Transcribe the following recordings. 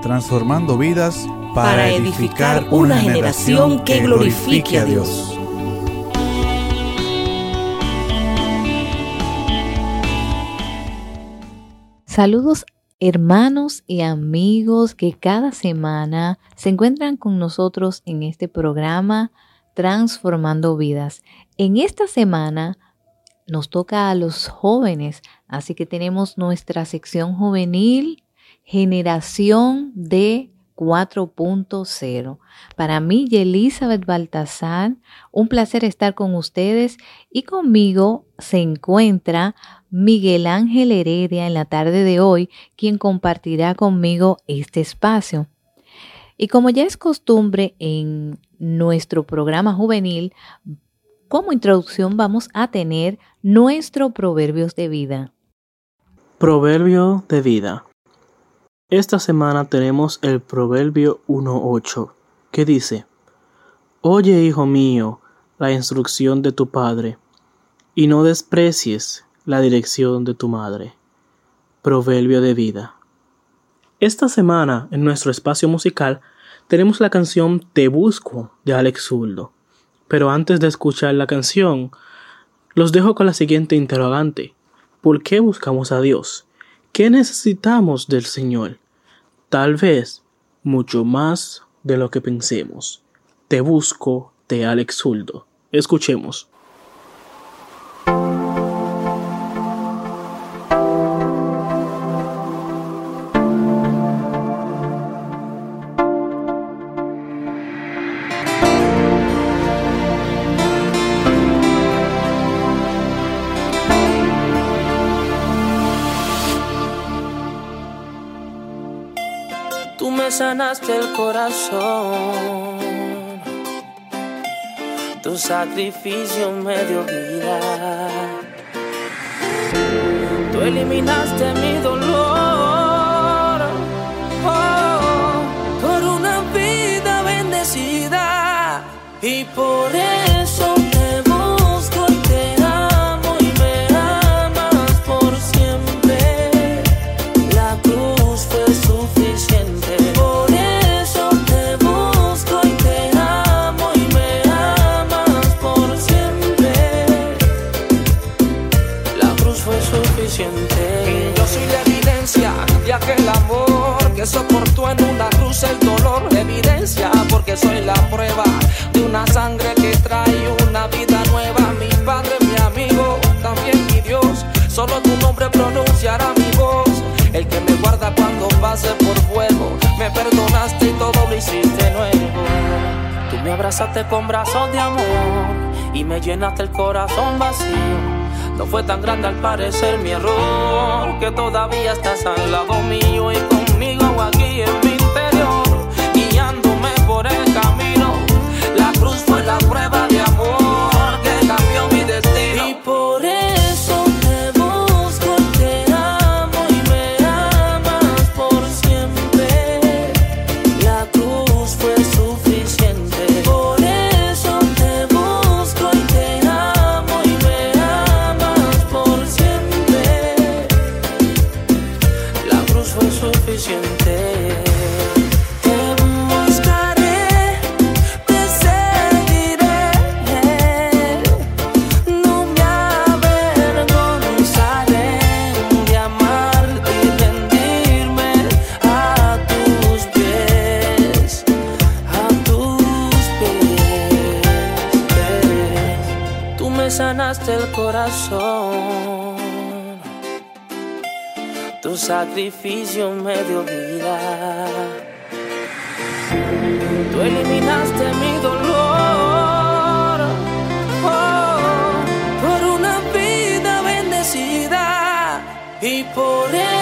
Transformando vidas para, para edificar una generación que glorifique a Dios. Saludos hermanos y amigos que cada semana se encuentran con nosotros en este programa Transformando Vidas. En esta semana nos toca a los jóvenes, así que tenemos nuestra sección juvenil Generación de 4.0. Para mí, y Elizabeth Baltasar, un placer estar con ustedes y conmigo se encuentra Miguel Ángel Heredia en la tarde de hoy, quien compartirá conmigo este espacio. Y como ya es costumbre en nuestro programa juvenil, como introducción vamos a tener nuestro Proverbios de Vida. Proverbio de Vida. Esta semana tenemos el Proverbio 1.8, que dice, Oye, hijo mío, la instrucción de tu padre, y no desprecies la dirección de tu madre. Proverbio de vida. Esta semana, en nuestro espacio musical, tenemos la canción Te Busco de Alex Zuldo. Pero antes de escuchar la canción, los dejo con la siguiente interrogante. ¿Por qué buscamos a Dios? ¿Qué necesitamos del Señor? Tal vez mucho más de lo que pensemos. Te busco de Alex Zuldo. Escuchemos. Sanaste el corazón. Tu sacrificio me dio vida. Tú eliminaste mi dolor oh, por una vida bendecida y por eso. Abrazaste con brazos de amor y me llenaste el corazón vacío. No fue tan grande al parecer mi error, que todavía estás al lado mío y conmigo aquí en mi llenaste el corazón. Tu sacrificio me dio vida. Tú eliminaste mi dolor oh, por una vida bendecida y por eso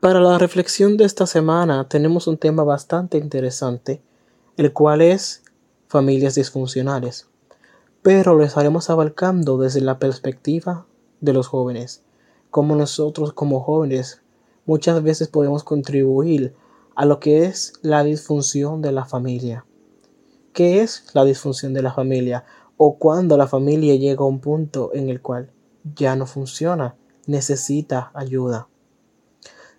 Para la reflexión de esta semana tenemos un tema bastante interesante, el cual es familias disfuncionales, pero lo estaremos abarcando desde la perspectiva de los jóvenes, como nosotros como jóvenes muchas veces podemos contribuir a lo que es la disfunción de la familia. ¿Qué es la disfunción de la familia? O cuando la familia llega a un punto en el cual ya no funciona, necesita ayuda.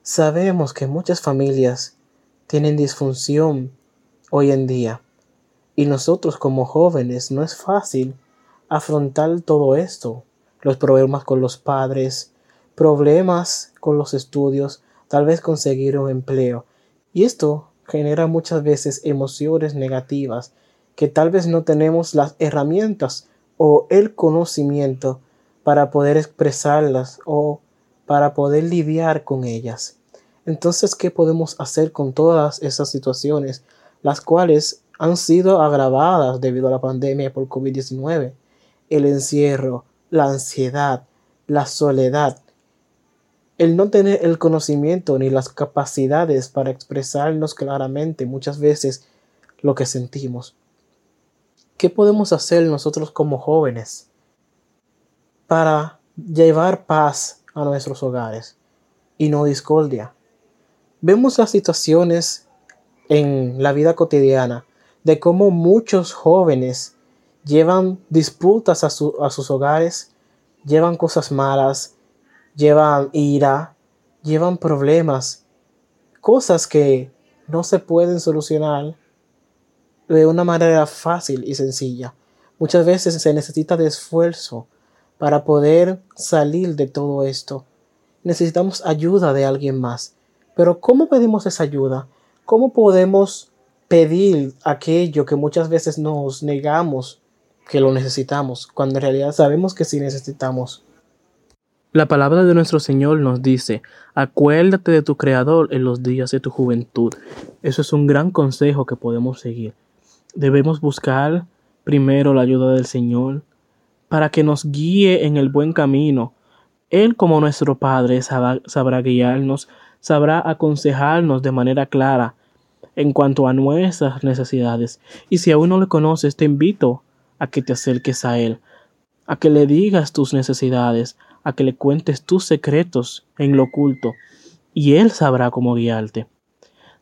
Sabemos que muchas familias tienen disfunción hoy en día y nosotros como jóvenes no es fácil afrontar todo esto, los problemas con los padres, problemas con los estudios, tal vez conseguir un empleo. Y esto genera muchas veces emociones negativas que tal vez no tenemos las herramientas o el conocimiento para poder expresarlas o para poder lidiar con ellas. Entonces, ¿qué podemos hacer con todas esas situaciones, las cuales han sido agravadas debido a la pandemia por COVID-19? El encierro, la ansiedad, la soledad, el no tener el conocimiento ni las capacidades para expresarnos claramente muchas veces lo que sentimos. ¿Qué podemos hacer nosotros como jóvenes para llevar paz a nuestros hogares y no discordia? Vemos las situaciones en la vida cotidiana de cómo muchos jóvenes llevan disputas a, su- a sus hogares, llevan cosas malas, llevan ira, llevan problemas, cosas que no se pueden solucionar de una manera fácil y sencilla. Muchas veces se necesita de esfuerzo para poder salir de todo esto. Necesitamos ayuda de alguien más. Pero ¿cómo pedimos esa ayuda? ¿Cómo podemos pedir aquello que muchas veces nos negamos que lo necesitamos, cuando en realidad sabemos que sí necesitamos? La palabra de nuestro Señor nos dice, acuérdate de tu Creador en los días de tu juventud. Eso es un gran consejo que podemos seguir. Debemos buscar primero la ayuda del Señor para que nos guíe en el buen camino. Él como nuestro Padre sabrá, guiarnos, sabrá aconsejarnos de manera clara en cuanto a nuestras necesidades. Y si aún no le conoces, te invito a que te acerques a Él, a que le digas tus necesidades, a que le cuentes tus secretos en lo oculto, y Él sabrá cómo guiarte.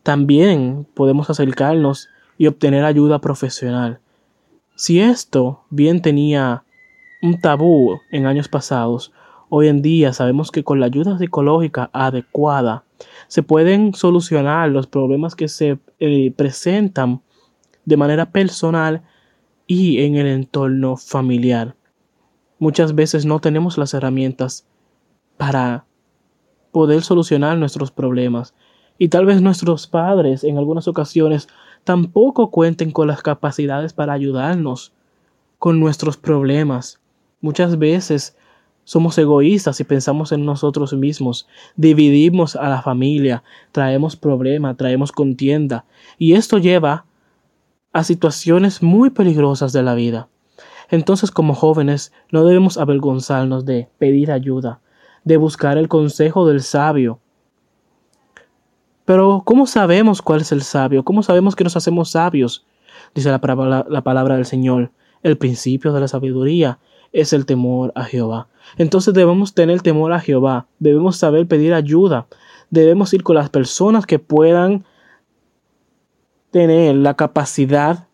También podemos acercarnos y obtener ayuda profesional. Si esto bien tenía un tabú en años pasados, hoy en día sabemos que con la ayuda psicológica adecuada se pueden solucionar los problemas que se eh, presentan de manera personal y en el entorno familiar. Muchas veces no tenemos las herramientas para poder solucionar nuestros problemas y tal vez nuestros padres en algunas ocasiones tampoco cuenten con las capacidades para ayudarnos con nuestros problemas. Muchas veces somos egoístas y pensamos en nosotros mismos, dividimos a la familia, traemos problemas, traemos contienda y esto lleva a situaciones muy peligrosas de la vida. Entonces como jóvenes no debemos avergonzarnos de pedir ayuda, de buscar el consejo del sabio. Pero ¿cómo sabemos cuál es el sabio? ¿Cómo sabemos que nos hacemos sabios? Dice la palabra, la palabra del Señor. El principio de la sabiduría es el temor a Jehová. Entonces debemos tener temor a Jehová, debemos saber pedir ayuda, debemos ir con las personas que puedan tener la capacidad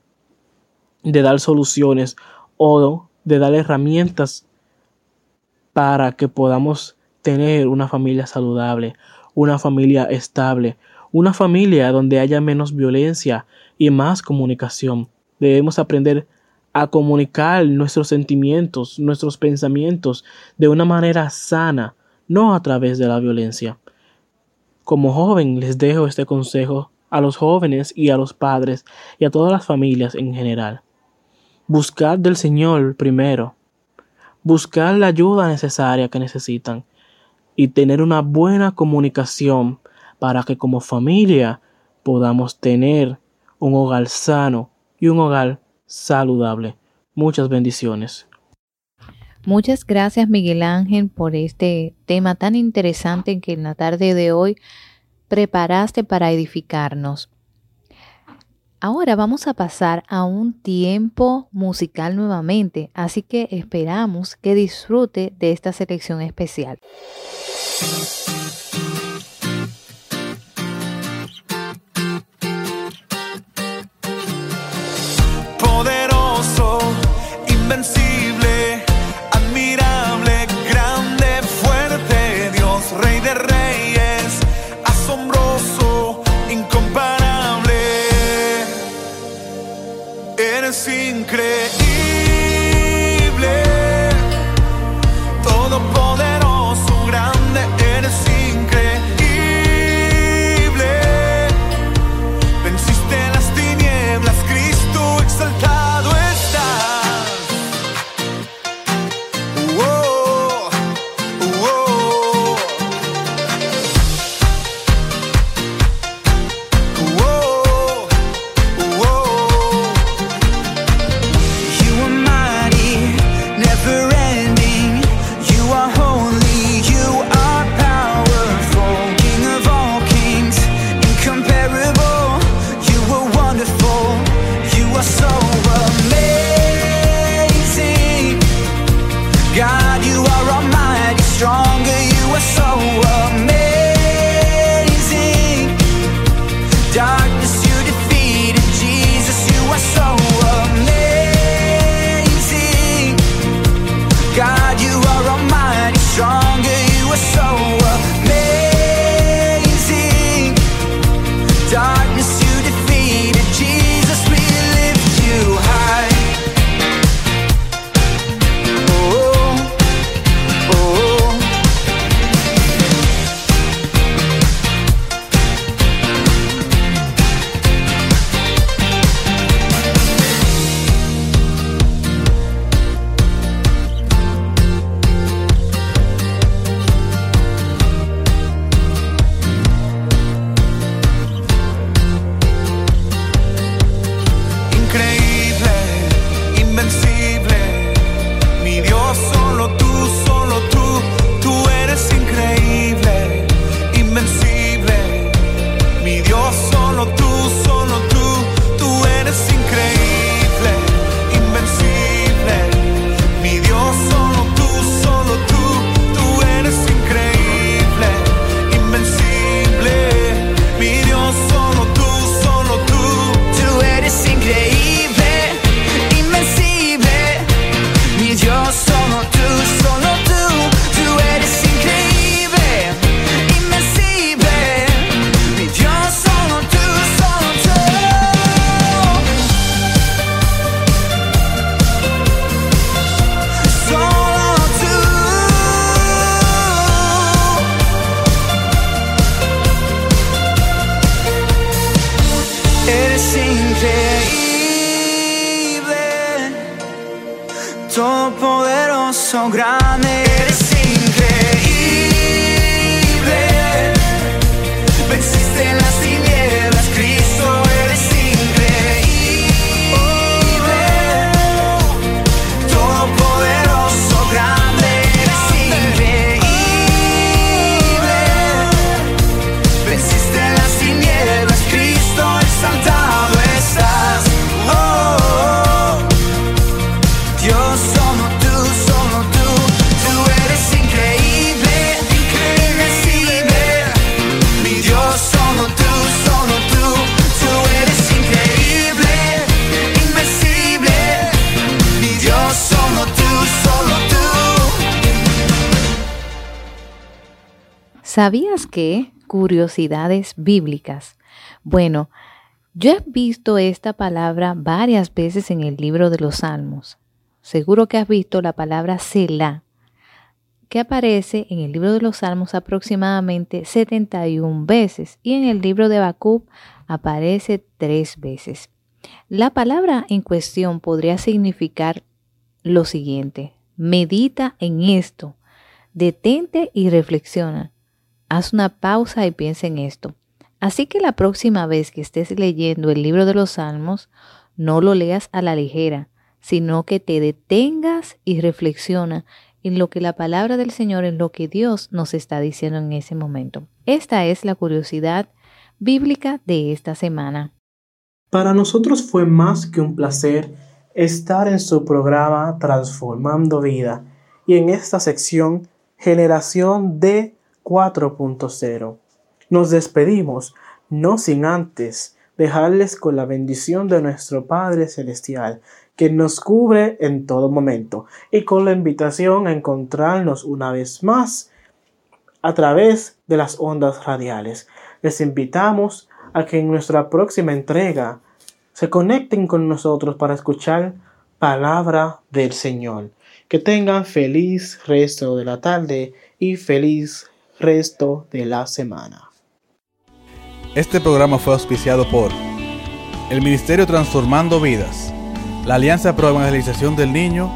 de dar soluciones o de dar herramientas para que podamos tener una familia saludable, una familia estable, una familia donde haya menos violencia y más comunicación. Debemos aprender a comunicar nuestros sentimientos, nuestros pensamientos de una manera sana, no a través de la violencia. Como joven les dejo este consejo a los jóvenes y a los padres y a todas las familias en general. Buscad del Señor primero, buscar la ayuda necesaria que necesitan y tener una buena comunicación para que como familia podamos tener un hogar sano y un hogar saludable. Muchas bendiciones. Muchas gracias Miguel Ángel por este tema tan interesante que en la tarde de hoy preparaste para edificarnos. Ahora vamos a pasar a un tiempo musical nuevamente, así que esperamos que disfrute de esta selección especial. ¿Sabías que? Curiosidades bíblicas. Bueno, yo he visto esta palabra varias veces en el libro de los Salmos. Seguro que has visto la palabra Selah, que aparece en el libro de los Salmos aproximadamente 71 veces y en el libro de Bacub aparece tres veces. La palabra en cuestión podría significar lo siguiente, medita en esto, detente y reflexiona, haz una pausa y piensa en esto. Así que la próxima vez que estés leyendo el libro de los Salmos, no lo leas a la ligera, sino que te detengas y reflexiona en lo que la palabra del Señor, en lo que Dios nos está diciendo en ese momento. Esta es la curiosidad bíblica de esta semana. Para nosotros fue más que un placer estar en su programa Transformando Vida y en esta sección Generación D 4.0. Nos despedimos, no sin antes dejarles con la bendición de nuestro Padre Celestial, que nos cubre en todo momento, y con la invitación a encontrarnos una vez más a través de las ondas radiales. Les invitamos a que en nuestra próxima entrega se conecten con nosotros para escuchar palabra del Señor. Que tengan feliz resto de la tarde y feliz resto de la semana. Este programa fue auspiciado por el Ministerio Transformando Vidas, la Alianza Pro Evangelización del Niño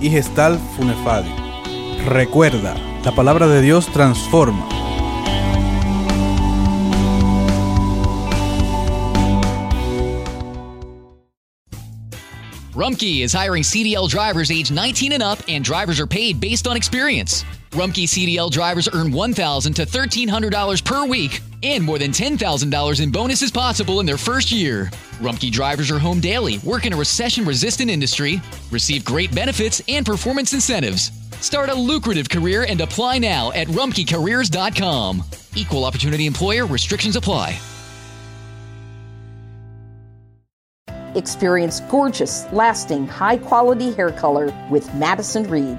y Gestal Funefadi. Recuerda, la palabra de Dios transforma. Rumkey is hiring CDL drivers age 19 and up, and drivers are paid based on experience. Rumkey CDL drivers earn $1,000 to $1,300 per week, and more than $10,000 in bonuses possible in their first year. Rumkey drivers are home daily, work in a recession resistant industry, receive great benefits and performance incentives. Start a lucrative career and apply now at rumkeycareers.com. Equal opportunity employer restrictions apply. Experience gorgeous, lasting, high quality hair color with Madison Reed.